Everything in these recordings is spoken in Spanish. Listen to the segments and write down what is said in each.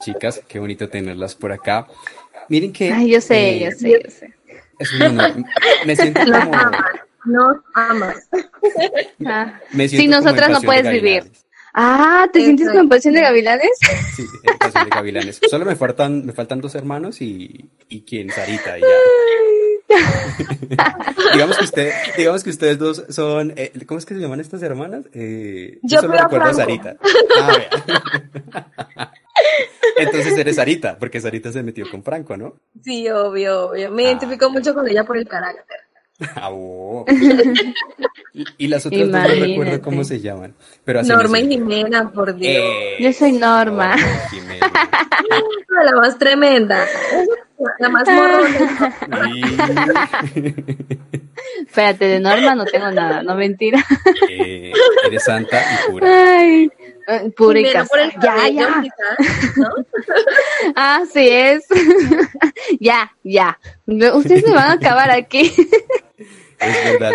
Chicas, qué bonito tenerlas por acá. Miren que. Ay, yo sé, eh, yo sé, yo sé. Es un honor. Me siento como. No amas. Ah. Me siento si nosotras no puedes vivir. Ah, ¿te sientes como en Pasión de Gavilanes? Sí, en Pasión de Gavilanes. Solo me faltan, me faltan dos hermanos y, y quién, Sarita, y ya. digamos que usted, digamos que ustedes dos son, eh, ¿cómo es que se llaman estas hermanas? Eh, yo, solo recuerdo a Sarita. Ah, Entonces eres Sarita, porque Sarita se metió con Franco, ¿no? Sí, obvio, obvio. Me ah, identifico mucho con ella por el carácter. Ah, oh. y, las otras dos no recuerdo cómo se llaman. Pero Norma y Jimena, por Dios. Eh, Yo soy Norma. la más tremenda. La más morona. Espérate, de Norma no tengo nada, no mentira. Eh, eres santa y pura. Ay, eh, pura y casa. Ya, ya. ¿no? Así es. ya, ya. Ustedes me van a acabar aquí. es verdad.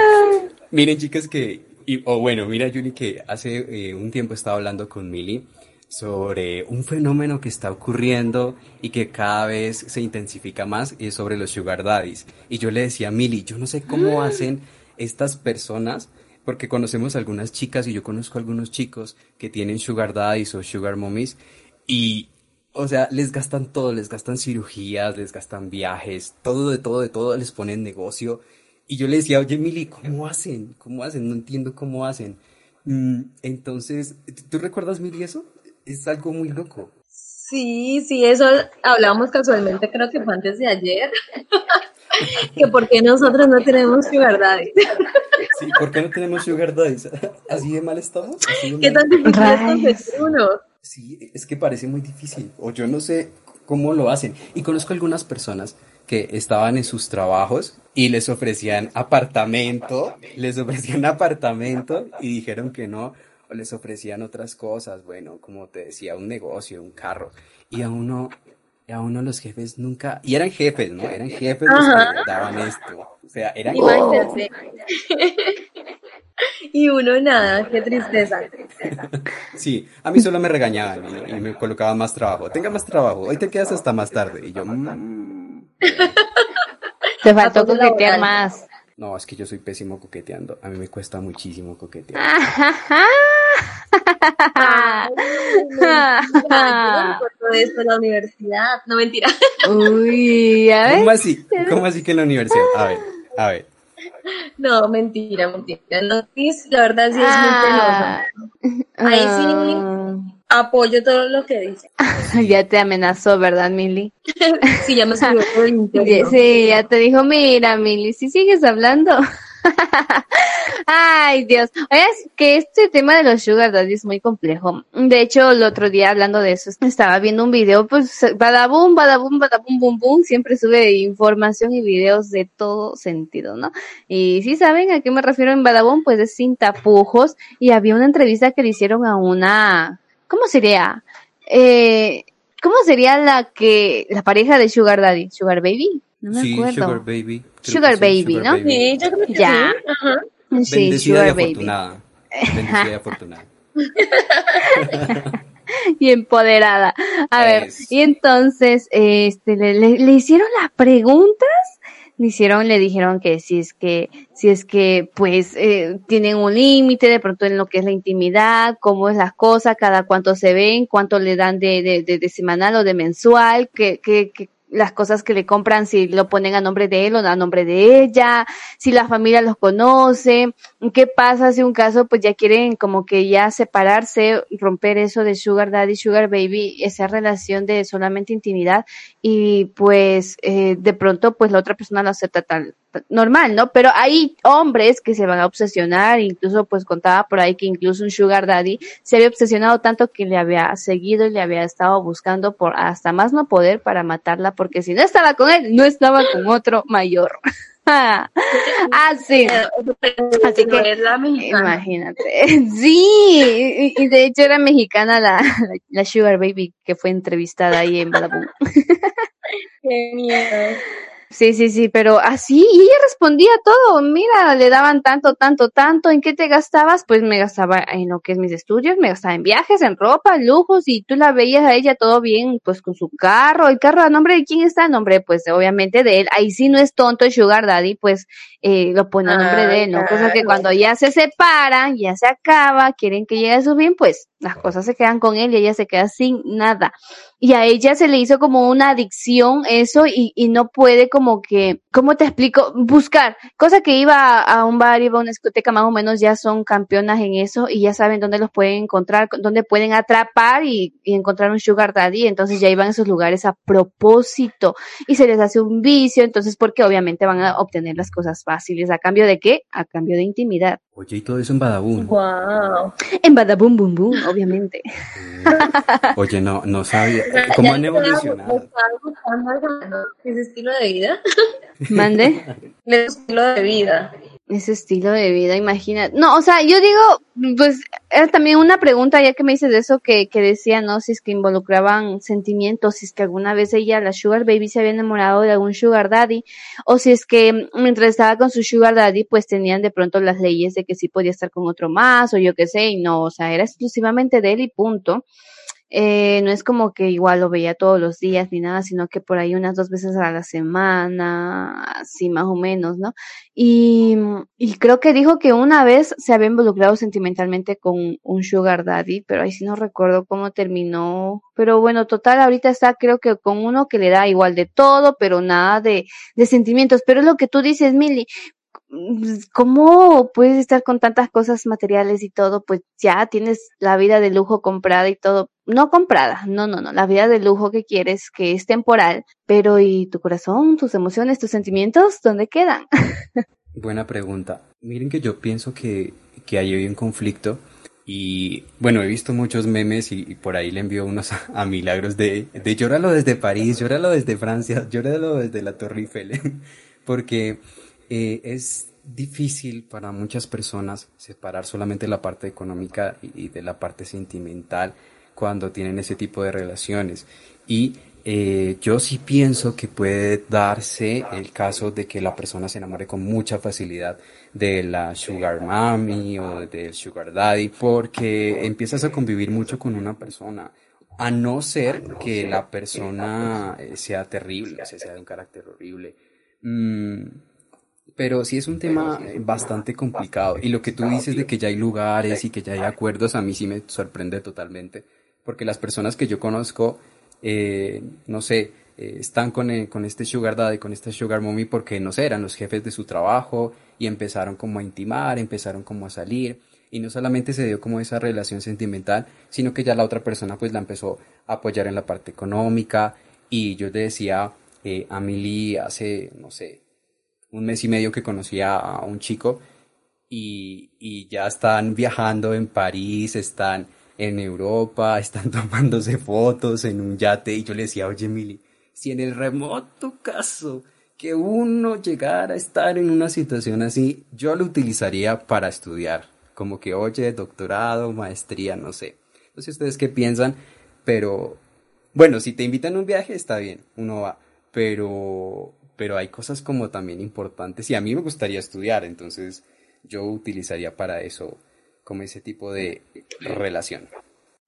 Miren, chicas, que, o bueno, mira, Yuli, que hace eh, un tiempo estaba hablando con Mili sobre un fenómeno que está ocurriendo y que cada vez se intensifica más y es sobre los sugar daddies. Y yo le decía a Mili, yo no sé cómo hacen estas personas, porque conocemos algunas chicas y yo conozco algunos chicos que tienen sugar daddies o sugar mommies y, o sea, les gastan todo, les gastan cirugías, les gastan viajes, todo de todo, de todo, les ponen negocio. Y yo le decía, oye, Mili, ¿cómo hacen? ¿Cómo hacen? No entiendo cómo hacen. Mm, entonces, ¿tú recuerdas, Mili, eso? es algo muy loco. Sí, sí, eso hablábamos casualmente, creo que fue antes de ayer, que por qué nosotros no tenemos sugar daddy. Sí, ¿por qué no tenemos sugar daddy? ¿Así de mal estamos? ¿Qué tan difícil es uno? Sí, es que parece muy difícil, o yo no sé cómo lo hacen. Y conozco algunas personas que estaban en sus trabajos y les ofrecían apartamento, les ofrecían apartamento y dijeron que no les ofrecían otras cosas, bueno, como te decía, un negocio, un carro, y a uno, a uno los jefes nunca, y eran jefes, ¿no? Eran jefes los que daban esto, o sea, eran... y uno nada, qué tristeza. sí, a mí solo me regañaban y, me colocaban más trabajo. Tenga más trabajo, hoy te quedas hasta más tarde. Y yo... Mm". Te faltó coquetear más. No, es que yo soy pésimo coqueteando. A mí me cuesta muchísimo coquetear. esto en la universidad. No mentira. Uy, a ver. ¿Cómo así? ¿Cómo así que en la universidad? A ver, a ver. No, mentira, mentira. la verdad sí es muy penosa. Ah. Ahí sí ah apoyo todo lo que dice. ya te amenazó, ¿verdad, Mili? sí, ya me subió todo el Sí, ya te dijo, mira, Mili, si sigues hablando. Ay, Dios. Es que este tema de los sugar daddy es muy complejo. De hecho, el otro día hablando de eso, estaba viendo un video, pues, badabum, badabum, badabum, bum, bum, siempre sube información y videos de todo sentido, ¿no? Y si saben a qué me refiero en badabum, pues es sin tapujos. Y había una entrevista que le hicieron a una ¿cómo sería? Eh, ¿Cómo sería la que la pareja de Sugar Daddy? Sugar Baby, no me sí, acuerdo. Sugar Baby. Sugar Baby, ¿no? Sí, yo creo que ya. Sí, Bendecida Sugar y afortunada. Bendecida y afortunada. y empoderada. A ver, y entonces, este, le, le, le hicieron las preguntas le hicieron, le dijeron que si es que, si es que, pues, eh, tienen un límite de pronto en lo que es la intimidad, cómo es las cosas, cada cuánto se ven, cuánto le dan de, de, de, de semanal o de mensual, que, que, que las cosas que le compran, si lo ponen a nombre de él o a nombre de ella, si la familia los conoce, qué pasa si un caso pues ya quieren como que ya separarse, romper eso de sugar daddy, sugar baby, esa relación de solamente intimidad y pues eh, de pronto pues la otra persona lo acepta tal normal, ¿no? Pero hay hombres que se van a obsesionar, incluso pues contaba por ahí que incluso un sugar daddy se había obsesionado tanto que le había seguido y le había estado buscando por hasta más no poder para matarla, porque si no estaba con él, no estaba con otro mayor. ah, sí. Así que, imagínate. Sí, y, de hecho era mexicana la, la, Sugar Baby que fue entrevistada ahí en Badabun. Qué miedo. Sí, sí, sí, pero así, y ella respondía todo, mira, le daban tanto, tanto, tanto, ¿en qué te gastabas? Pues me gastaba en lo que es mis estudios, me gastaba en viajes, en ropa, en lujos, y tú la veías a ella todo bien, pues con su carro, el carro a nombre de quién está, a nombre, pues obviamente de él, ahí sí no es tonto el sugar daddy, pues eh, lo pone a nombre de él, ¿no? Cosa que cuando ya se separan, ya se acaba, quieren que llegue a su bien, pues las cosas se quedan con él y ella se queda sin nada y a ella se le hizo como una adicción eso y, y no puede como que, ¿cómo te explico? Buscar, cosa que iba a, un bar, iba a una discoteca, más o menos ya son campeonas en eso y ya saben dónde los pueden encontrar, dónde pueden atrapar y, y encontrar un sugar daddy, entonces ya iban a esos lugares a propósito y se les hace un vicio, entonces porque obviamente van a obtener las cosas fáciles, ¿a cambio de qué? A cambio de intimidad. Oye, y todo eso en Badabun. Wow. En Badabun, bum, bum, obviamente. Oye, no, no sabía. ¿Cómo han evolucionado? ¿Ese estilo de vida? ¿Mande? Ese estilo de vida. Ese estilo de vida, imagina. No, o sea, yo digo, pues era también una pregunta, ya que me dices de eso, que, que decía, ¿no? Si es que involucraban sentimientos, si es que alguna vez ella, la Sugar Baby, se había enamorado de algún Sugar Daddy, o si es que mientras estaba con su Sugar Daddy, pues tenían de pronto las leyes de que sí podía estar con otro más, o yo qué sé, y no, o sea, era exclusivamente de él y punto. Eh, no es como que igual lo veía todos los días ni nada, sino que por ahí unas dos veces a la semana, así más o menos, ¿no? Y, y creo que dijo que una vez se había involucrado sentimentalmente con un sugar daddy, pero ahí sí no recuerdo cómo terminó. Pero bueno, total, ahorita está creo que con uno que le da igual de todo, pero nada de, de sentimientos. Pero es lo que tú dices, pues, ¿cómo puedes estar con tantas cosas materiales y todo? Pues ya tienes la vida de lujo comprada y todo. No comprada, no, no, no, la vida de lujo que quieres, que es temporal, pero ¿y tu corazón, tus emociones, tus sentimientos, dónde quedan? Buena pregunta. Miren que yo pienso que, que hay un conflicto y bueno, he visto muchos memes y, por ahí le envío unos a, Milagros de, de llóralo desde París, llóralo desde Francia, llóralo desde la Torre Eiffel, porque eh, es difícil para muchas personas separar solamente la parte económica y, de la parte sentimental cuando tienen ese tipo de relaciones. Y eh, yo sí pienso que puede darse el caso de que la persona se enamore con mucha facilidad de la sugar mommy o del sugar daddy porque empiezas a convivir mucho con una persona a no ser que la persona eh, sea terrible, sea, de un carácter horrible. Mm, pero sí es un tema bastante complicado. Y lo que tú dices de que ya hay lugares y que ya hay acuerdos, a mí sí me sorprende totalmente. Porque las personas que yo conozco, eh, no sé, eh, están con, eh, con este sugar daddy, con este sugar mommy, porque, no sé, eran los jefes de su trabajo y empezaron como a intimar, empezaron como a salir. Y no solamente se dio como esa relación sentimental, sino que ya la otra persona pues la empezó a apoyar en la parte económica. Y yo le decía a Milly hace, no sé, un mes y medio que conocía a un chico y, y ya están viajando en París, están en Europa, están tomándose fotos en un yate y yo le decía, oye Mili, si en el remoto caso que uno llegara a estar en una situación así, yo lo utilizaría para estudiar, como que oye, doctorado, maestría, no sé. No sé ustedes qué piensan, pero bueno, si te invitan a un viaje está bien, uno va, pero pero hay cosas como también importantes y a mí me gustaría estudiar, entonces yo utilizaría para eso como ese tipo de relación.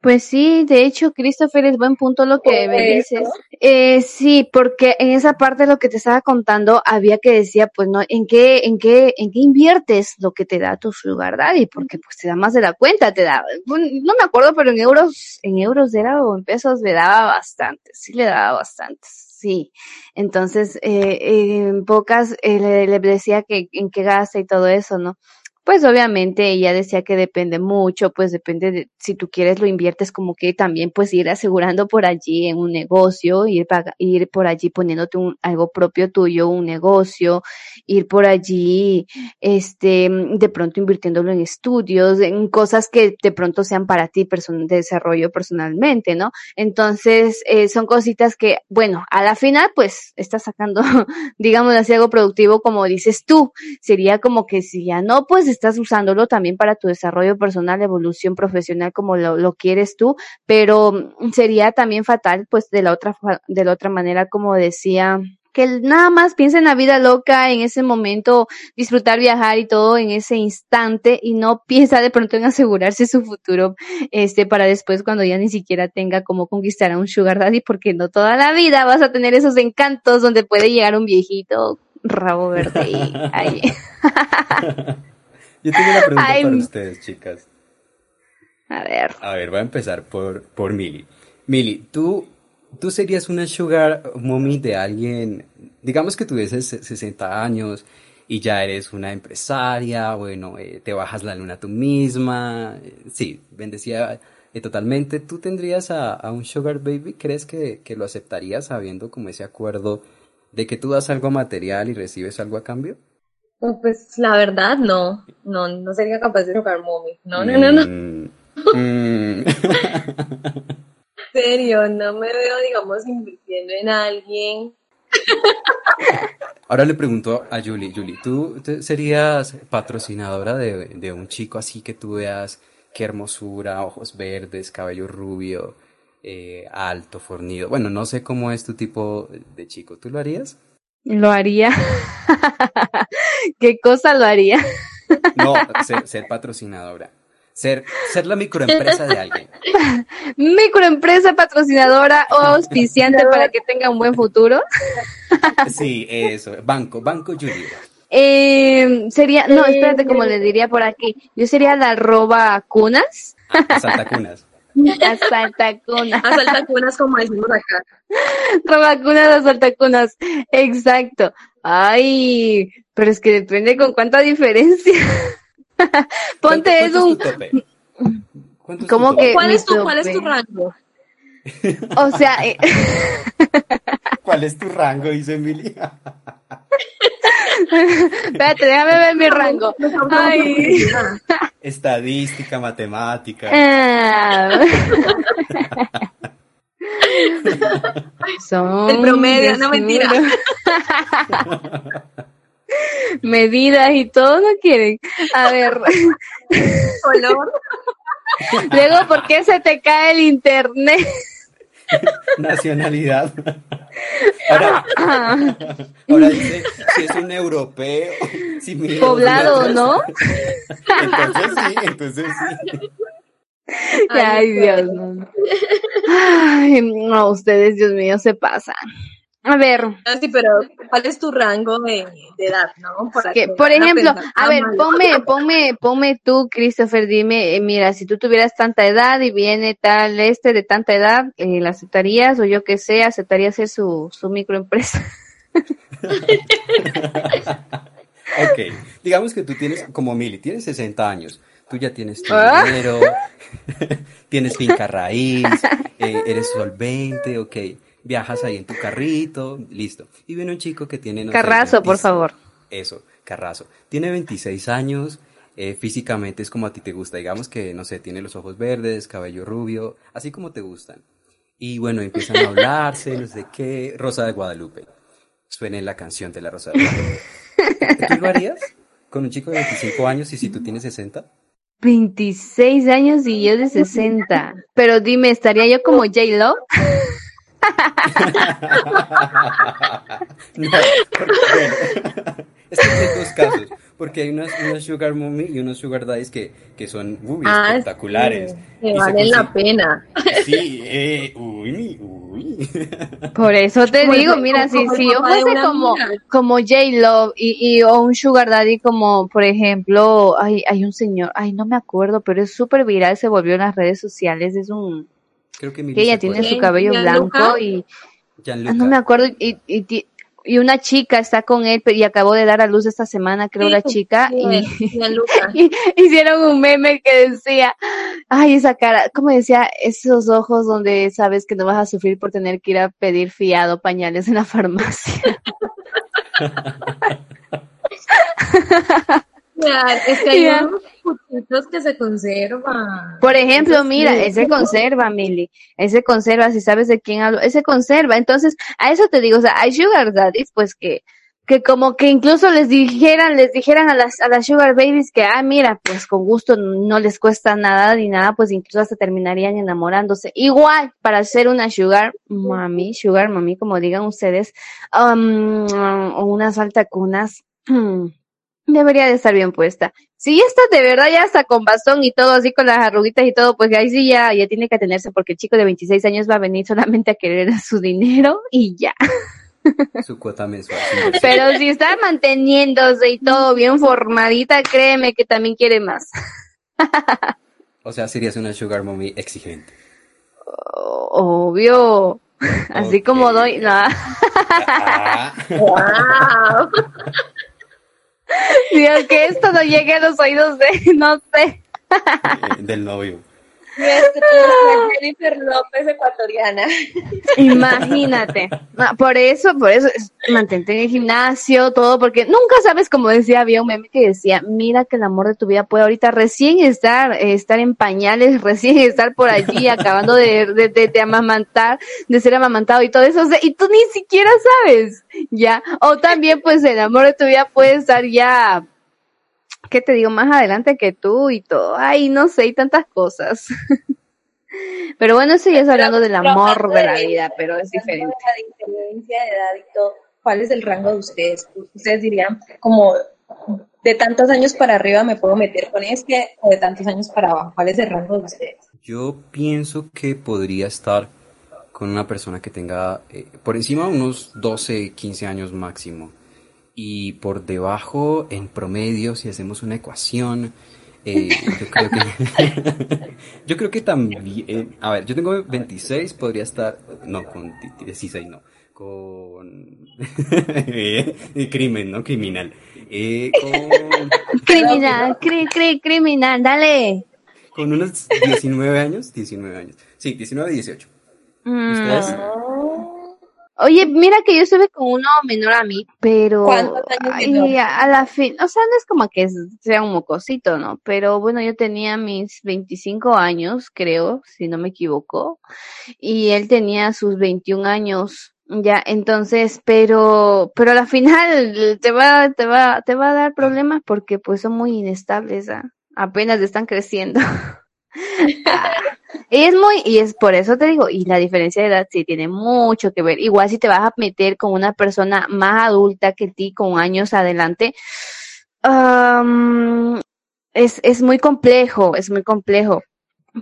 Pues sí, de hecho, Christopher, es buen punto lo que me dices. Eh, sí, porque en esa parte de lo que te estaba contando había que decía, pues no, ¿en qué, en qué, en qué inviertes lo que te da tu sugar daddy? Porque pues te da más de la cuenta, te da, no me acuerdo, pero en euros, en euros era o en pesos le daba bastante, sí le daba bastantes. Sí, entonces eh, en pocas eh, le, decía que en qué gasta y todo eso, ¿no? Pues obviamente ella decía que depende mucho, pues depende de si tú quieres lo inviertes como que también pues ir asegurando por allí en un negocio, ir, ir por allí poniéndote un, algo propio tuyo, un negocio, ir por allí, este, de pronto invirtiéndolo en estudios, en cosas que de pronto sean para ti, de desarrollo personalmente, ¿no? Entonces, eh, son cositas que, bueno, a la final pues estás sacando, digamos así, algo productivo como dices tú, sería como que si ya no, pues estás usándolo también para tu desarrollo personal, evolución profesional como lo, lo quieres tú, pero sería también fatal, pues de la otra, de la otra manera, como decía que nada más piensa en la vida loca, en ese momento, disfrutar, viajar y todo en ese instante y no piensa de pronto en asegurarse su futuro, este, para después cuando ya ni siquiera tenga cómo conquistar a un sugar daddy, porque no toda la vida vas a tener esos encantos donde puede llegar un viejito rabo verde y ahí. Yo tengo una pregunta para ustedes, chicas. A ver. A ver, voy a empezar por, por Mili. Mili, ¿tú, tú serías una sugar mommy de alguien, digamos que tuvieses 60 años y ya eres una empresaria, bueno, eh, te bajas la luna tú misma, eh, sí, bendecía eh, totalmente. ¿Tú tendrías a, a, un sugar baby? ¿Crees que, que lo aceptarías sabiendo como ese acuerdo de que tú das algo material y recibes algo a cambio? Pues la verdad, no. No, no sería capaz de tocar mommy. No, no, no, no. Mm, mm. en serio, no me veo, digamos, invirtiendo en alguien. Ahora le pregunto a Julie, Julie, ¿tú serías patrocinadora de, de un chico así que tú veas qué hermosura, ojos verdes, cabello rubio, eh, alto, fornido? Bueno, no sé cómo es tu tipo de chico, ¿tú lo harías? Lo haría. ¿Qué cosa lo haría? no, ser, patrocinadora. Ser, ser la microempresa de alguien. Microempresa patrocinadora o auspiciante para que tenga un buen futuro. sí, eso. Banco, Banco Junior. Eh, sería, no, espérate, como le diría por aquí. Yo sería la arroba cunas. Ah, Santa Cunas. A saltacunas. A saltacunas, como decimos acá. Robacunas a saltacunas. Exacto. Ay, pero es que depende con cuánta diferencia. Ponte eso. un. ¿Cómo que ¿Cuál, es tu, ¿Cuál es tu rango? O sea, eh... ¿cuál es tu rango? Dice Emilia. Espérate, déjame ver mi rango. Ay. Estadística, matemática. Ah. Son el promedio, no mentira. Medidas y todo no quieren. A ver. Color. Luego, ¿por qué se te cae el internet? Nacionalidad. Ahora, ahora dice si es un europeo. Si Poblado, ¿no? Entonces sí, entonces sí. Ay, Dios, no. Ay, no, ustedes, Dios mío, se pasan. A ver. Sí, pero ¿cuál es tu rango de, edad, no? que, por ejemplo, a ver, ponme, ponme, ponme tú, Christopher, dime, eh, mira, si tú tuvieras tanta edad y viene tal este de tanta edad, eh, ¿la aceptarías o yo que sé, aceptarías ser su, su microempresa? ok, digamos que tú tienes, como Mili, tienes 60 años, tú ya tienes tu ¿Ah? dinero, tienes finca raíz, eh, eres solvente, ok viajas ahí en tu carrito, listo. Y viene un chico que tiene... Carrazo, por favor. Eso, Carrazo. Tiene 26 años, eh, físicamente es como a ti te gusta, digamos que, no sé, tiene los ojos verdes, cabello rubio, así como te gustan. Y bueno, empiezan a hablarse, no sé qué, Rosa de Guadalupe. Suene la canción de la Rosa de Guadalupe. ¿Tú lo harías con un chico de 25 años y si tú tienes 60? 26 años y yo de 60. Pero dime, ¿estaría yo como J-Lo? No, es que hay dos casos, porque hay unos, sugar mommy y unos sugar daddies que, que son ah, espectaculares. que valen la pena. Sí, eh, uy, uy. Por eso te digo, mira, si, si yo fuese como, como J-Love y, y, o un sugar daddy como, por ejemplo, hay, hay un señor, ay, no me acuerdo, pero es súper viral, se volvió en las redes sociales, es un Creo que, ella tiene su cabello blanco y ah, no me acuerdo y, y una chica está con él y acabó de dar a luz esta semana, creo, la chica, y, hicieron un meme que decía, ay, esa cara, como decía, esos ojos donde sabes que no vas a sufrir por tener que ir a pedir fiado pañales en la farmacia. es que hay unos que se conservan. Por ejemplo, mira, ese conserva, Mili. Ese conserva, si sabes de quién hablo, ese conserva. Entonces, a eso te digo, o sea, hay sugar daddies, pues que, que como que incluso les dijeran, les dijeran a las, a las sugar babies que, ah, mira, pues con gusto no les cuesta nada ni nada, pues incluso hasta terminarían enamorándose. Igual, para ser una sugar mami, sugar mami, como digan ustedes, um, o unas altacunas, debería de estar bien puesta. Si está de verdad ya está con bastón y todo así con las arruguitas y todo, pues ahí sí ya, ya tiene que atenerse porque el chico de 26 años va a venir solamente a querer su dinero y ya. Su cuota mensual. Pero si está manteniéndose y todo bien formadita, créeme que también quiere más. O sea, serías una sugar mommy exigente. Obvio. Así como doy. No. wow. Dios, que esto no llegue a los oídos de, no sé. Del novio. Jennifer López ecuatoriana. Imagínate. Por eso, por eso, mantente en el gimnasio, todo, porque nunca sabes, como decía, había un meme que decía, mira que el amor de tu vida puede ahorita recién estar, estar en pañales, recién estar por allí, acabando de, de, de, amamantar, de ser amamantado y todo eso, y tú ni siquiera sabes, ya. O también, pues, el amor de tu vida puede estar ya ¿qué te digo? Más adelante que tú y todo. Ay, no sé, hay tantas cosas. pero bueno, eso ya es hablando del amor de la vida, pero es diferente. ¿cuál es el rango de ustedes? Ustedes dirían, como de tantos años para arriba me puedo meter con este o de tantos años para abajo. ¿Cuál es el rango de ustedes? Yo pienso que podría estar con una persona que tenga eh, por encima unos 12, 15 años máximo y por debajo, en promedio, si hacemos una ecuación, eh, yo creo que yo creo que también, a ver, yo tengo 26, podría estar, no, con 16 no, con crimen, no criminal, eh, con... criminal, cri, cri, criminal, dale. Con unos 19 años, 19 años, sí, 19, 18. Mm. ¿Ustedes? Oye, mira que yo estuve con uno menor a mí, pero ay, a la fin, o sea, no es como que sea un mocosito, ¿no? Pero bueno, yo tenía mis 25 años, creo, si no me equivoco, y él tenía sus 21 años. Ya, entonces, pero, pero a la final te va, te va, te va a dar problemas porque pues son muy inestables, ¿ah? apenas están creciendo. Es muy, y es por eso te digo, y la diferencia de edad sí tiene mucho que ver. Igual si te vas a meter con una persona más adulta que ti, con años adelante, es, es muy complejo, es muy complejo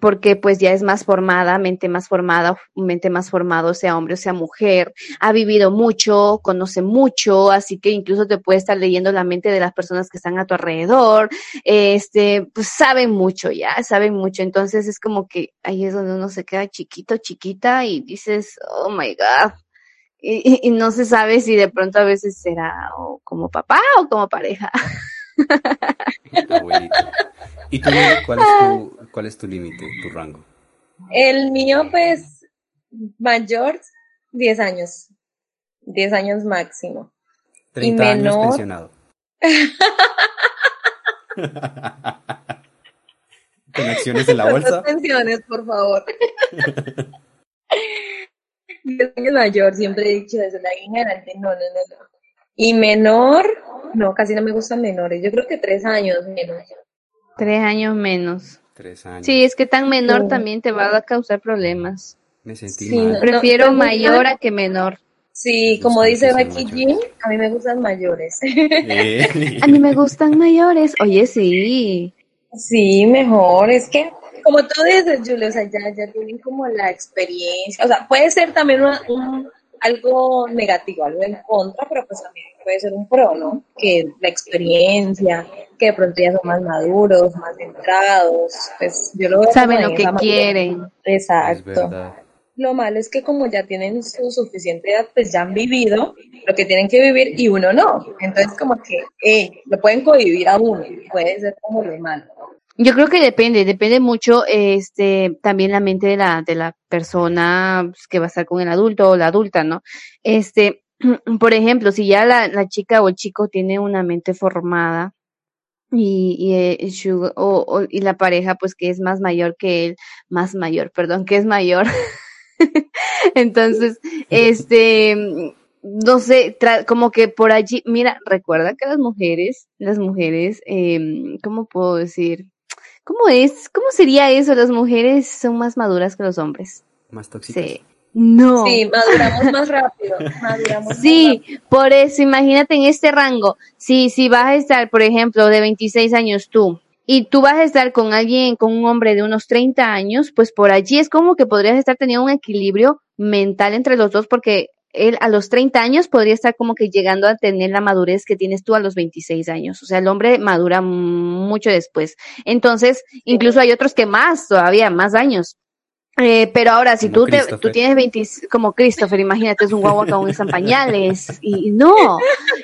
porque pues ya es más formada, mente más formada, mente más formado, sea hombre o sea mujer, ha vivido mucho, conoce mucho, así que incluso te puede estar leyendo la mente de las personas que están a tu alrededor, este, pues saben mucho ya, saben mucho, entonces es como que ahí es donde uno se queda chiquito, chiquita y dices, oh my god, y, y no se sabe si de pronto a veces será o como papá o como pareja. ¿Y tú, cuál es tu, cuál es tu límite, tu rango? El mío, pues, mayor, 10 años. 10 años máximo. 30 años pensionado. ¿Con acciones en la bolsa? pensiones, por favor. 10 años mayor, siempre he dicho eso, la adelante, no, no, no, no. Y menor, no, casi no me gustan menores, yo creo que 3 años menos. Tres años menos. Tres años. Sí, es que tan menor también te va a causar problemas. Me sentí mal. Prefiero mayor a que menor. Sí, como dice Becky Jean, a mí me gustan mayores. a mí me gustan mayores. Oye, sí. Sí, mejor. Es que, como tú dices, Julio, o sea, ya, ya tienen como la experiencia. O sea, puede ser también un algo negativo, algo en contra, pero pues también puede ser un pro, ¿no? Que la experiencia, que de pronto ya son más maduros, más centrados, pues yo lo veo Saben lo que quieren. Exacto. lo malo es que como ya tienen su suficiente edad, pues ya han vivido lo que tienen que vivir y uno no. Entonces como que eh, lo pueden convivir a uno, puede ser como lo malo. Yo creo que depende, depende mucho este también la mente de la de la persona pues, que va a estar con el adulto o la adulta, ¿no? Este, por ejemplo, si ya la, la chica o el chico tiene una mente formada, y, y, eh, o, y la pareja pues que es más mayor que él, más mayor, perdón, que es mayor. Entonces, este, no sé, como que por allí, mira, recuerda que las mujeres, las mujeres, eh, ¿cómo puedo decir? ¿Cómo es? ¿Cómo sería eso? Las mujeres son más maduras que los hombres. Más tóxicas. Sí. No. Sí, maduramos más rápido. Maduramos sí, por eso, imagínate en este rango. Si, si vas a estar, por ejemplo, de 26 años tú, y tú vas a estar con alguien, con un hombre de unos 30 años, pues por allí es como que podrías estar teniendo un equilibrio mental entre los dos, porque él a los 30 años podría estar como que llegando a tener la madurez que tienes tú a los 26 años. O sea, el hombre madura mucho después. Entonces, incluso hay otros que más, todavía más años. Eh, pero ahora, si tú, te, tú tienes 20, como Christopher, imagínate, es un guagua que aún está en pañales, y no.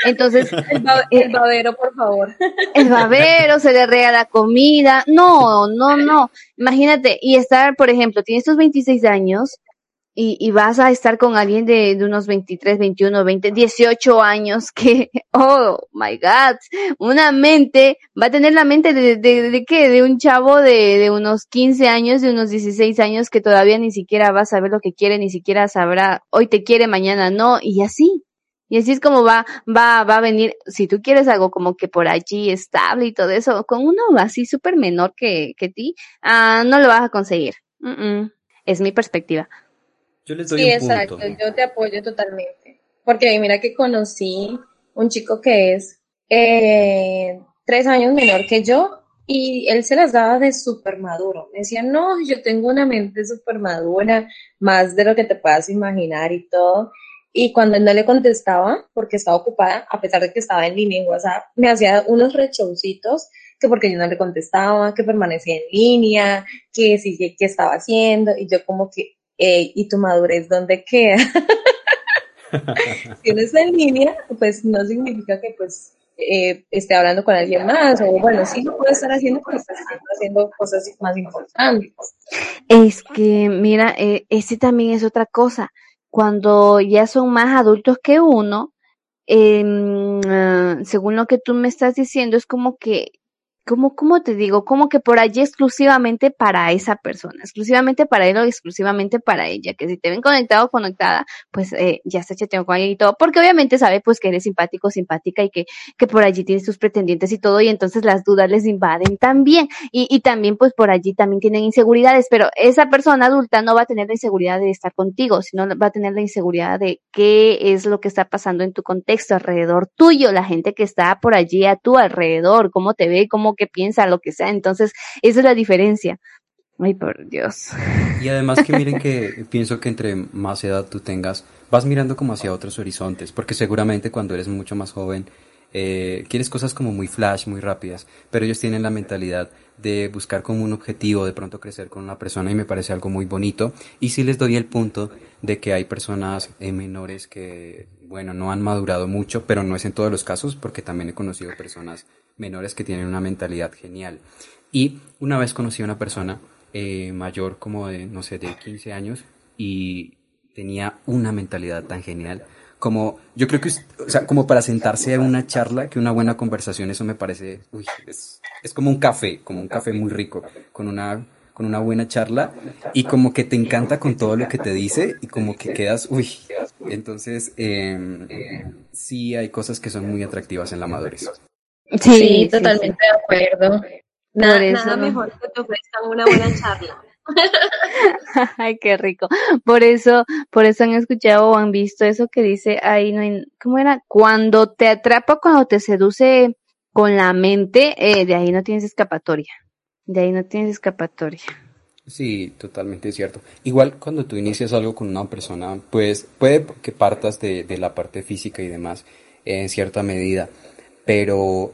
Entonces. El, el, babero, por favor. El babero, se le regala comida. No, no, no. Imagínate, y estar, por ejemplo, tienes tus 26 años, y, y, vas a estar con alguien de, unos 23, 21, 20, 18 años que, oh my God, una mente, va a tener la mente de, de, de de un chavo de, de unos 15 años, de unos 16 años que todavía ni siquiera va a saber lo que quiere, ni siquiera sabrá, hoy te quiere, mañana no, y así. Y así es como va, va, va a venir, si tú quieres algo como que por allí estable y todo eso, con uno así súper menor que, que ti, ah, no lo vas a conseguir. Es mi perspectiva. Yo les doy sí, un exacto, punto. yo te apoyo totalmente. Porque mira que conocí un chico que es eh, tres años menor que yo y él se las daba de súper maduro. Me decía, no, yo tengo una mente súper madura, más de lo que te puedas imaginar y todo. Y cuando él no le contestaba, porque estaba ocupada, a pesar de que estaba en línea en WhatsApp, me hacía unos rechaucitos que porque yo no le contestaba, que permanecía en línea, que sí, que estaba haciendo, y yo como que, eh, ¿y tu madurez dónde queda? si uno está en línea, pues no significa que pues eh, esté hablando con alguien más, o bueno, sí lo puede estar haciendo, pero está haciendo cosas más importantes. Es que, mira, eh, ese también es otra cosa. Cuando ya son más adultos que uno, eh, según lo que tú me estás diciendo, es como que ¿cómo, ¿cómo te digo? Como que por allí exclusivamente para esa persona, exclusivamente para él o exclusivamente para ella, que si te ven conectado o conectada, pues eh, ya está chateando con ella y todo, porque obviamente sabe pues que eres simpático, simpática y que, que por allí tienes tus pretendientes y todo, y entonces las dudas les invaden también, y, y también pues por allí también tienen inseguridades, pero esa persona adulta no va a tener la inseguridad de estar contigo, sino va a tener la inseguridad de qué es lo que está pasando en tu contexto alrededor tuyo, la gente que está por allí a tu alrededor, cómo te ve, cómo que piensa, lo que sea. Entonces, esa es la diferencia. Ay, por Dios. Y además que miren que pienso que entre más edad tú tengas, vas mirando como hacia otros horizontes, porque seguramente cuando eres mucho más joven, eh, quieres cosas como muy flash, muy rápidas, pero ellos tienen la mentalidad de buscar como un objetivo, de pronto crecer con una persona y me parece algo muy bonito. Y sí les doy el punto de que hay personas eh, menores que, bueno, no han madurado mucho, pero no es en todos los casos, porque también he conocido personas menores que tienen una mentalidad genial. Y una vez conocí a una persona eh, mayor como de, no sé, de 15 años y tenía una mentalidad tan genial como yo creo que o sea como para sentarse a una charla que una buena conversación eso me parece uy, es, es como un café como un café muy rico con una con una buena charla y como que te encanta con todo lo que te dice y como que quedas uy entonces eh, sí hay cosas que son muy atractivas en la madurez Sí, sí totalmente sí. de acuerdo. Nada, nada mejor que te ofrezcan una buena charla. Ay, qué rico. Por eso, por eso han escuchado o han visto eso que dice ahí, no hay, ¿cómo era? Cuando te atrapa, cuando te seduce con la mente, eh, de ahí no tienes escapatoria. De ahí no tienes escapatoria. Sí, totalmente cierto. Igual cuando tú inicias algo con una persona, pues puede que partas de, de la parte física y demás en cierta medida, pero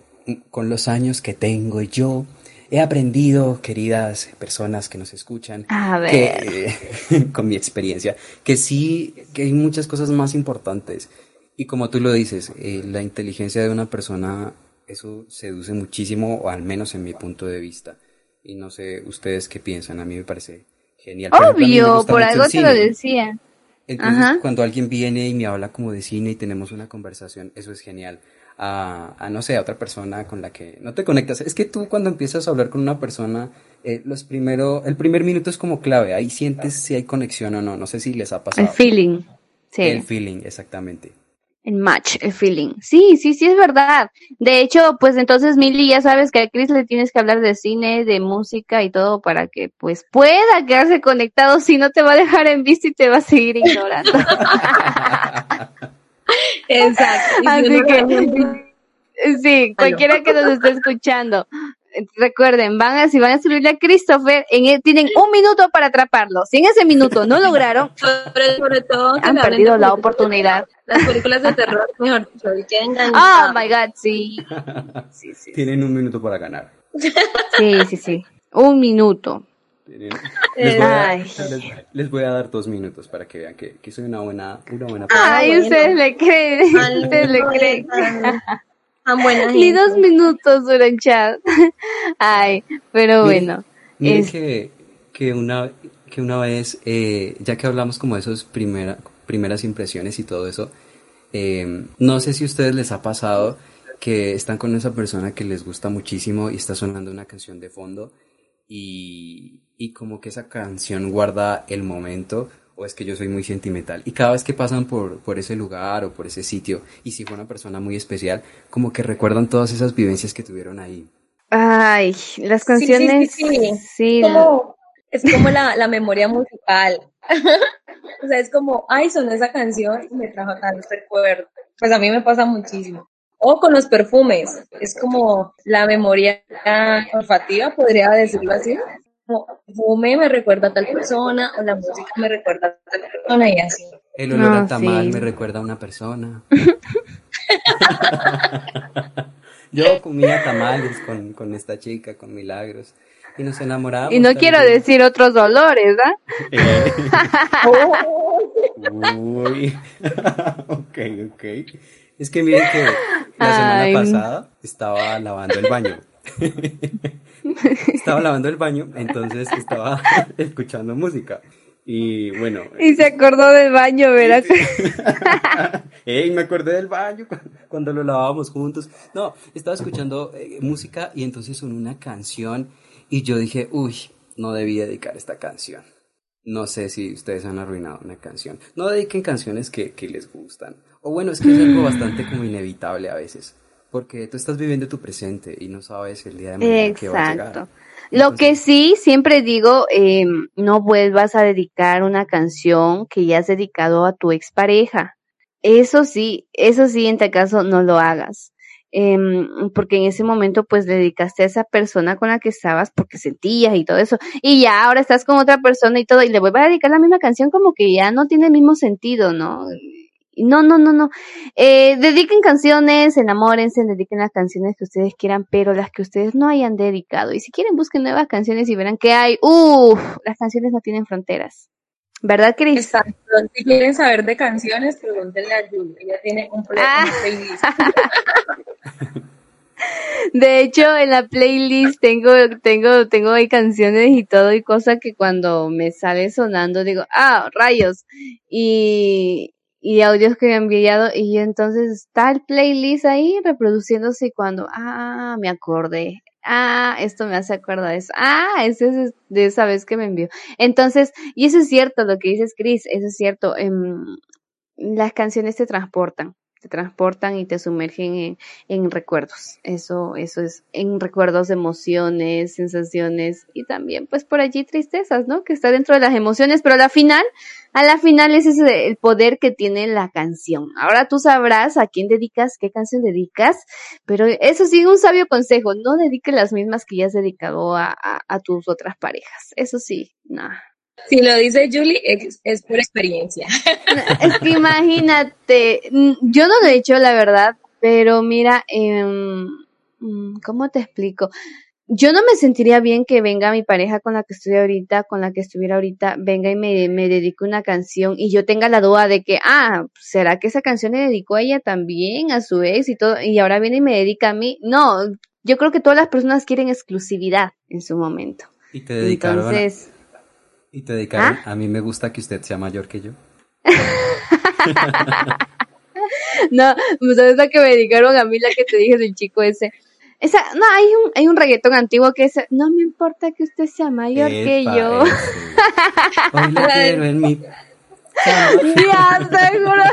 con los años que tengo yo, he aprendido, queridas personas que nos escuchan, Que, con mi experiencia, que sí, que hay muchas cosas más importantes. Y como tú lo dices, eh, la inteligencia de una persona, eso seduce muchísimo, o al menos en mi punto de vista. Y no sé ustedes qué piensan, a mí me parece genial. Obvio, por algo te lo decía. Entonces, cuando alguien viene y me habla como de cine y tenemos una conversación, eso es genial. A, a, no sé, a otra persona con la que no te conectas. Es que tú cuando empiezas a hablar con una persona, eh, los primero, el primer minuto es como clave, ahí sientes si hay conexión o no, no sé si les ha pasado. El feeling, sí. El feeling, exactamente. El match, el feeling. Sí, sí, sí, es verdad. De hecho, pues entonces, Milly, ya sabes que a Chris le tienes que hablar de cine, de música y todo para que pues pueda quedarse conectado, si no te va a dejar en visto y te va a seguir ignorando. Exacto. Así que, sí, cualquiera que nos esté escuchando, recuerden, van a, si van a escribirle a Christopher, en, e, tienen un minuto para atraparlo. Si en ese minuto no lograron, sobre, todo han perdido la oportunidad. Las películas de terror, mejor dicho, Oh my god, sí. Tienen un minuto para ganar. Sí, sí, sí. Un minuto. Les voy, a, les, voy, a, dar dos minutos para que vean que, que soy una buena, una buena persona. Ay, ustedes le creen. Ustedes le creen. Ni dos minutos dura el chat. Ay, pero bueno. Miren que, que, una, que una vez, eh, ya que hablamos como de esas primera, primeras impresiones y todo eso, eh, no sé si a ustedes les ha pasado que están con esa persona que les gusta muchísimo y está sonando una canción de fondo y, y como que esa canción guarda el momento o es que yo soy muy sentimental. Y cada vez que pasan por, por ese lugar o por ese sitio, y si fue una persona muy especial, como que recuerdan todas esas vivencias que tuvieron ahí. Ay, las canciones. Sí, sí, sí. Es como, es como la, la, memoria musical. o sea, es como, ay, sonó esa canción y me trajo tal recuerdo. Pues a mí me pasa muchísimo. O con los perfumes, es como la memoria olfativa, podría decirlo así fume me recuerda a tal persona o la música me recuerda a tal persona y así. El olor a tamal me recuerda a una persona. Yo comía tamales con, con esta chica, con Milagros, y nos enamoramos. Y no quiero decir otros dolores, ¿ah? Uy. ok, ok. Es que miren que la semana pasada estaba lavando el baño. estaba lavando el baño, entonces estaba escuchando música. Y bueno. Y se acordó del baño, ¿verdad? Ey, me acordé del baño cuando lo lavábamos juntos. No, estaba escuchando eh, música y entonces sonó una canción y yo dije, uy, no debí dedicar esta canción. No sé si ustedes han arruinado una canción. No dediquen canciones que, que les gustan. O bueno, es que es algo bastante como inevitable a veces porque tú estás viviendo tu presente y no sabes el día de mañana qué va a llegar. Lo que sí, siempre digo, eh, no vuelvas a dedicar una canción que ya has dedicado a tu expareja. Eso sí, eso sí, en este caso no lo hagas. Eh, porque en ese momento pues dedicaste a esa persona con la que estabas porque sentías y todo eso y ya ahora estás con otra persona y todo y le vuelves a dedicar la misma canción como que ya no tiene el mismo sentido, ¿no? No, no, no, no. Eh, dediquen canciones, enamórense, dediquen las canciones que ustedes quieran, pero las que ustedes no hayan dedicado. Y si quieren, busquen nuevas canciones y verán que hay. Uff, las canciones no tienen fronteras. ¿Verdad, Cris? Exacto. Si quieren saber de canciones, pregúntenle a Julie. Ella tiene un ah. playlist. De hecho, en la playlist tengo, tengo, tengo ahí canciones y todo y cosas que cuando me sale sonando digo, ah, rayos. Y, y audios que me han enviado y entonces está el playlist ahí reproduciéndose y cuando, ah, me acordé, ah, esto me hace acordar de eso, ah, ese es de esa vez que me envió. Entonces, y eso es cierto, lo que dices Chris, eso es cierto, em, las canciones te transportan, te transportan y te sumergen en, recuerdos. Eso, eso es, en recuerdos, emociones, sensaciones y también, pues por allí tristezas, ¿no? Que está dentro de las emociones, pero a la final a la final ese es el poder que tiene la canción. Ahora tú sabrás a quién dedicas, qué canción dedicas, pero eso sí, un sabio consejo, no dediques las mismas que ya has dedicado a, tus otras parejas. Eso sí, nada. Si lo dice Julie, es, por experiencia. Es que imagínate, yo no lo he hecho, la verdad, pero mira, em, mm, ¿cómo te explico? yo no me sentiría bien que venga mi pareja con la que estoy ahorita, con la que estuviera ahorita, venga y me, me dedique una canción y yo tenga la duda de que, ah, ¿será que esa canción le dedicó a ella también, a su ex y todo, y ahora viene y me dedica a mí? No, yo creo que todas las personas quieren exclusividad en su momento. Y te dedicaron. Entonces, y te dedicaron, ¿Ah? a mí me gusta que usted sea mayor que yo. no, pues sabes la que me dedicaron a mí, la que te dije del chico ese. Esa, no, hay un, hay un reggaetón antiguo que es, no me importa que usted sea mayor que yo. Hoy lo quiero en mi... ya, seguro.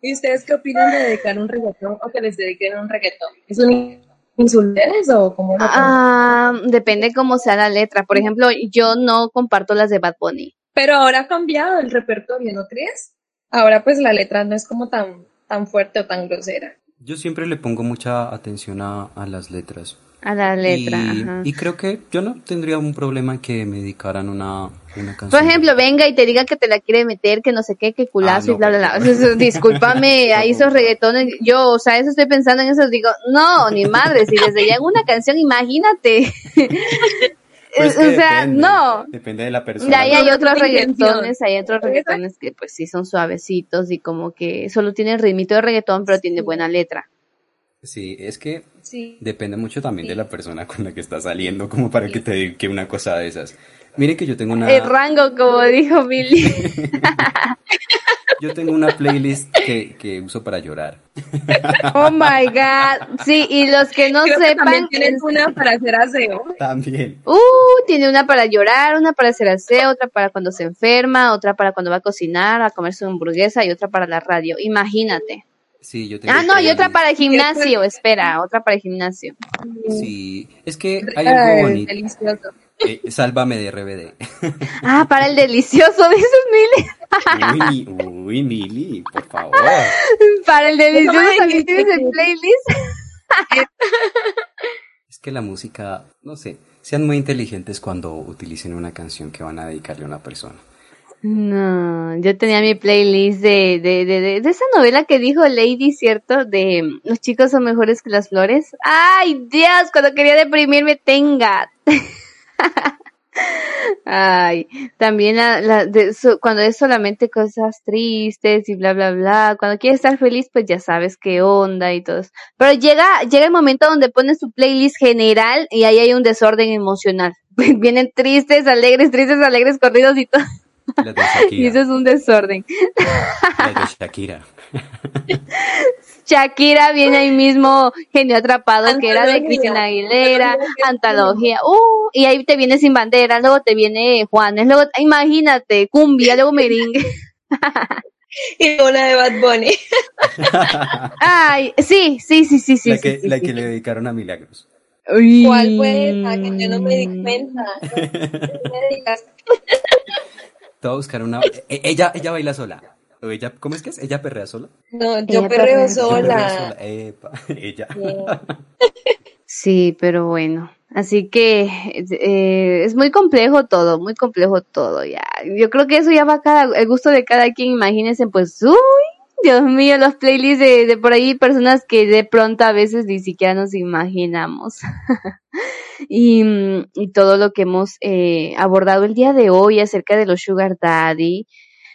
¿Y ustedes qué opinan de dedicar un reggaetón o que les dediquen un reggaetón? ¿Es un insulto o cómo ah, Depende cómo sea la letra. Por ejemplo, yo no comparto las de Bad Bunny. Pero ahora ha cambiado el repertorio, ¿no crees? Ahora pues la letra no es como tan, tan fuerte o tan grosera. Yo siempre le pongo mucha atención a, las letras. A la letra. Y, creo que yo no tendría un problema en que me dedicaran una, una canción. Por ejemplo, venga y te diga que te la quiere meter, que no sé qué, que culazo ah, y bla, bla, bla. Discúlpame, ahí esos reggaetones. Yo, o sea, eso estoy pensando en eso. Digo, no, ni madre, si desde ya en una canción, imagínate. Pues o sea, no. Depende de la persona. ahí hay otros reggaetones, hay otros reggaetones que pues sí son suavecitos y como que solo tiene el ritmito de reggaetón, pero tiene buena letra. Sí, es que depende mucho también de la persona con la que está saliendo, como para que te diga una cosa de esas. Mire que yo tengo una... El rango, como dijo Billy. Yo tengo una playlist que, que uso para llorar. Oh my god. Sí, y los que no sepan. también tienes una para hacer aseo. También. Uh, tiene una para llorar, una para hacer aseo, otra para cuando se enferma, otra para cuando va a cocinar, a comer su hamburguesa y otra para la radio. Imagínate. Sí, yo tengo ah, no, y otra para el gimnasio, espera, otra para el gimnasio. Sí, es que hay algo bonito. Delicioso. Eh, sálvame de RBD. Ah, para el delicioso, dices Mili. Uy, uy, Mili, por favor. Para el delicioso también tienes el playlist. Es que la música, no sé, sean muy inteligentes cuando utilicen una canción que van a dedicarle a una persona. No, yo tenía mi playlist de, de, de, de, esa novela que dijo Lady, ¿cierto? De Los chicos son mejores que las flores. ¡Ay, Dios! Cuando quería deprimirme, tenga. Ay, también la, cuando es solamente cosas tristes y bla, bla, bla, cuando quieres estar feliz, pues ya sabes qué onda y todo. Pero llega, llega el momento donde pones tu playlist general y ahí hay un desorden emocional. Vienen tristes, alegres, tristes, alegres, corridos y todo. y eso es un desorden. La de Shakira. Shakira viene ahí mismo, Genio Atrapado, que era de Cristina Aguilera, Antología, uh, y ahí te viene Sin Bandera, luego te viene Juanes, luego, imagínate, cumbia, luego merengue. y una de Bad Bunny. Ay, sí, sí, sí, sí, sí. La que, la que le dedicaron a Milagros. ¿Cuál fue esa? Que yo no me di cuenta. Te voy a buscar una. E, ella, ella baila sola ella, ¿Cómo es que es? ¿Ella perrea sola? No, yo perreo sola. ella. Sí, pero bueno. Así que eh, es muy complejo todo, muy complejo todo ya. Yo creo que eso ya va a cada, el gusto de cada quien. Imagínense, pues, uy, Dios mío, los playlists de, de por ahí, personas que de pronto a veces ni siquiera nos imaginamos. y, y, todo lo que hemos eh, abordado el día de hoy acerca de los Sugar Daddy,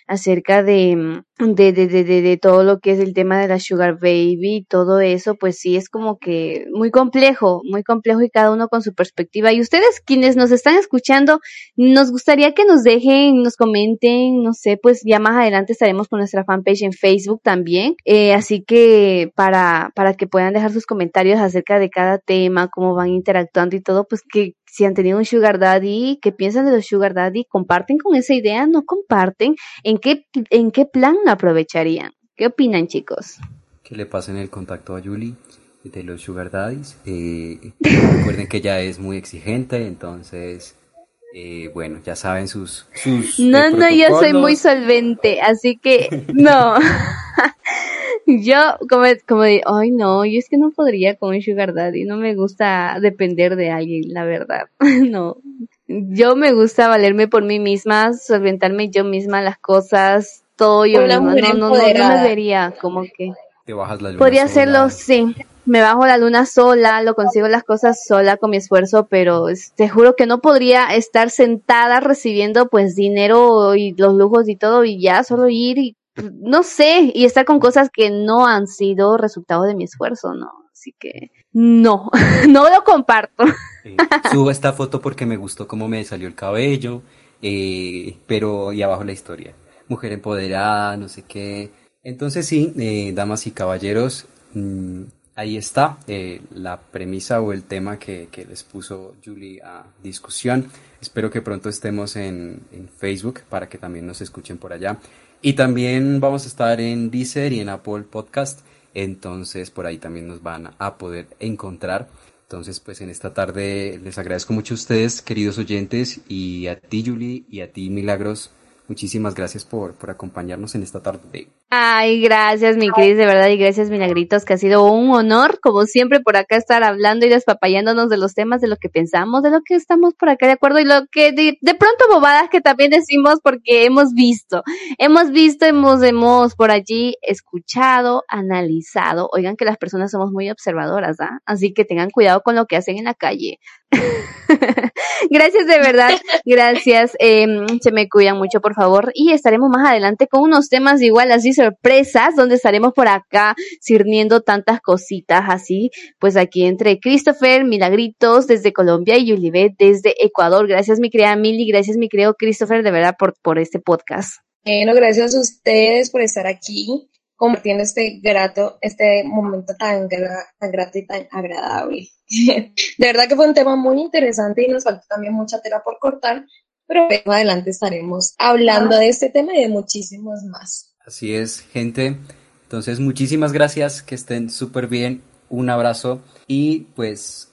acerca de, de, de, de, de, todo lo que es el tema de la Sugar Baby y todo eso, pues sí es como que muy complejo, muy complejo y cada uno con su perspectiva. Y ustedes quienes nos están escuchando, nos gustaría que nos dejen, nos comenten, no sé, pues ya más adelante estaremos con nuestra fanpage en Facebook también. Eh, así que para, para que puedan dejar sus comentarios acerca de cada tema, cómo van interactuando y todo, pues que si han tenido un sugar daddy, qué piensan de los sugar daddy, comparten con esa idea, no comparten, en qué, en qué plan lo aprovecharían. ¿Qué opinan chicos? Que le pasen el contacto a Julie de los sugar daddies. Eh, recuerden que ella es muy exigente, entonces... Eh, bueno, ya saben sus... sus no, no, yo soy muy solvente, así que no. yo como, como de, ay no, yo es que no podría con un sugar daddy, no me gusta depender de alguien, la verdad, no. Yo me gusta valerme por mí misma, solventarme yo misma las cosas, todo yo misma, no, no, no, no me vería como que... Te bajas la Podría hacerlo, sí. me bajo la luna sola, lo consigo las cosas sola con mi esfuerzo, pero te juro que no podría estar sentada recibiendo pues dinero y los lujos y todo y ya solo ir y no sé, y estar con cosas que no han sido resultado de mi esfuerzo, ¿no? Así que no, no lo comparto. subo esta foto porque me gustó cómo me salió el cabello, eh, pero y abajo la historia. Mujer empoderada, no sé qué. Entonces sí, eh, damas y caballeros, mm, ahí está eh, la premisa o el tema que, les puso Julie a discusión. Espero que pronto estemos en, en, Facebook para que también nos escuchen por allá. Y también vamos a estar en Deezer y en Apple Podcast. Entonces por ahí también nos van a poder encontrar. Entonces pues en esta tarde les agradezco mucho a ustedes, queridos oyentes, y a ti Julie y a ti Milagros Muchísimas gracias por, por acompañarnos en esta tarde. Ay, gracias, mi Cris, de verdad, y gracias, Milagritos, que ha sido un honor, como siempre, por acá estar hablando y despapayándonos de los temas, de lo que pensamos, de lo que estamos por acá de acuerdo y lo que de, pronto bobadas que también decimos porque hemos visto, hemos visto, hemos, hemos por allí escuchado, analizado. Oigan que las personas somos muy observadoras, ¿ah? Así que tengan cuidado con lo que hacen en la calle. gracias de verdad, gracias. Em, se me cuidan mucho, por favor. Y estaremos más adelante con unos temas igual así sorpresas, donde estaremos por acá sirviendo tantas cositas así. Pues aquí entre Christopher, Milagritos desde Colombia y Yulibet desde Ecuador. Gracias mi querida Mili, gracias mi querido Christopher de verdad por, por este podcast. Bueno, gracias a ustedes por estar aquí compartiendo este grato, este momento tan, tan grato y tan agradable. de verdad que fue un tema muy interesante y nos faltó también mucha tela por cortar, pero adelante estaremos hablando de este tema y de muchísimos más. Así es, gente. Entonces, muchísimas gracias, que estén súper bien. Un abrazo y pues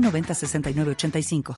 906985.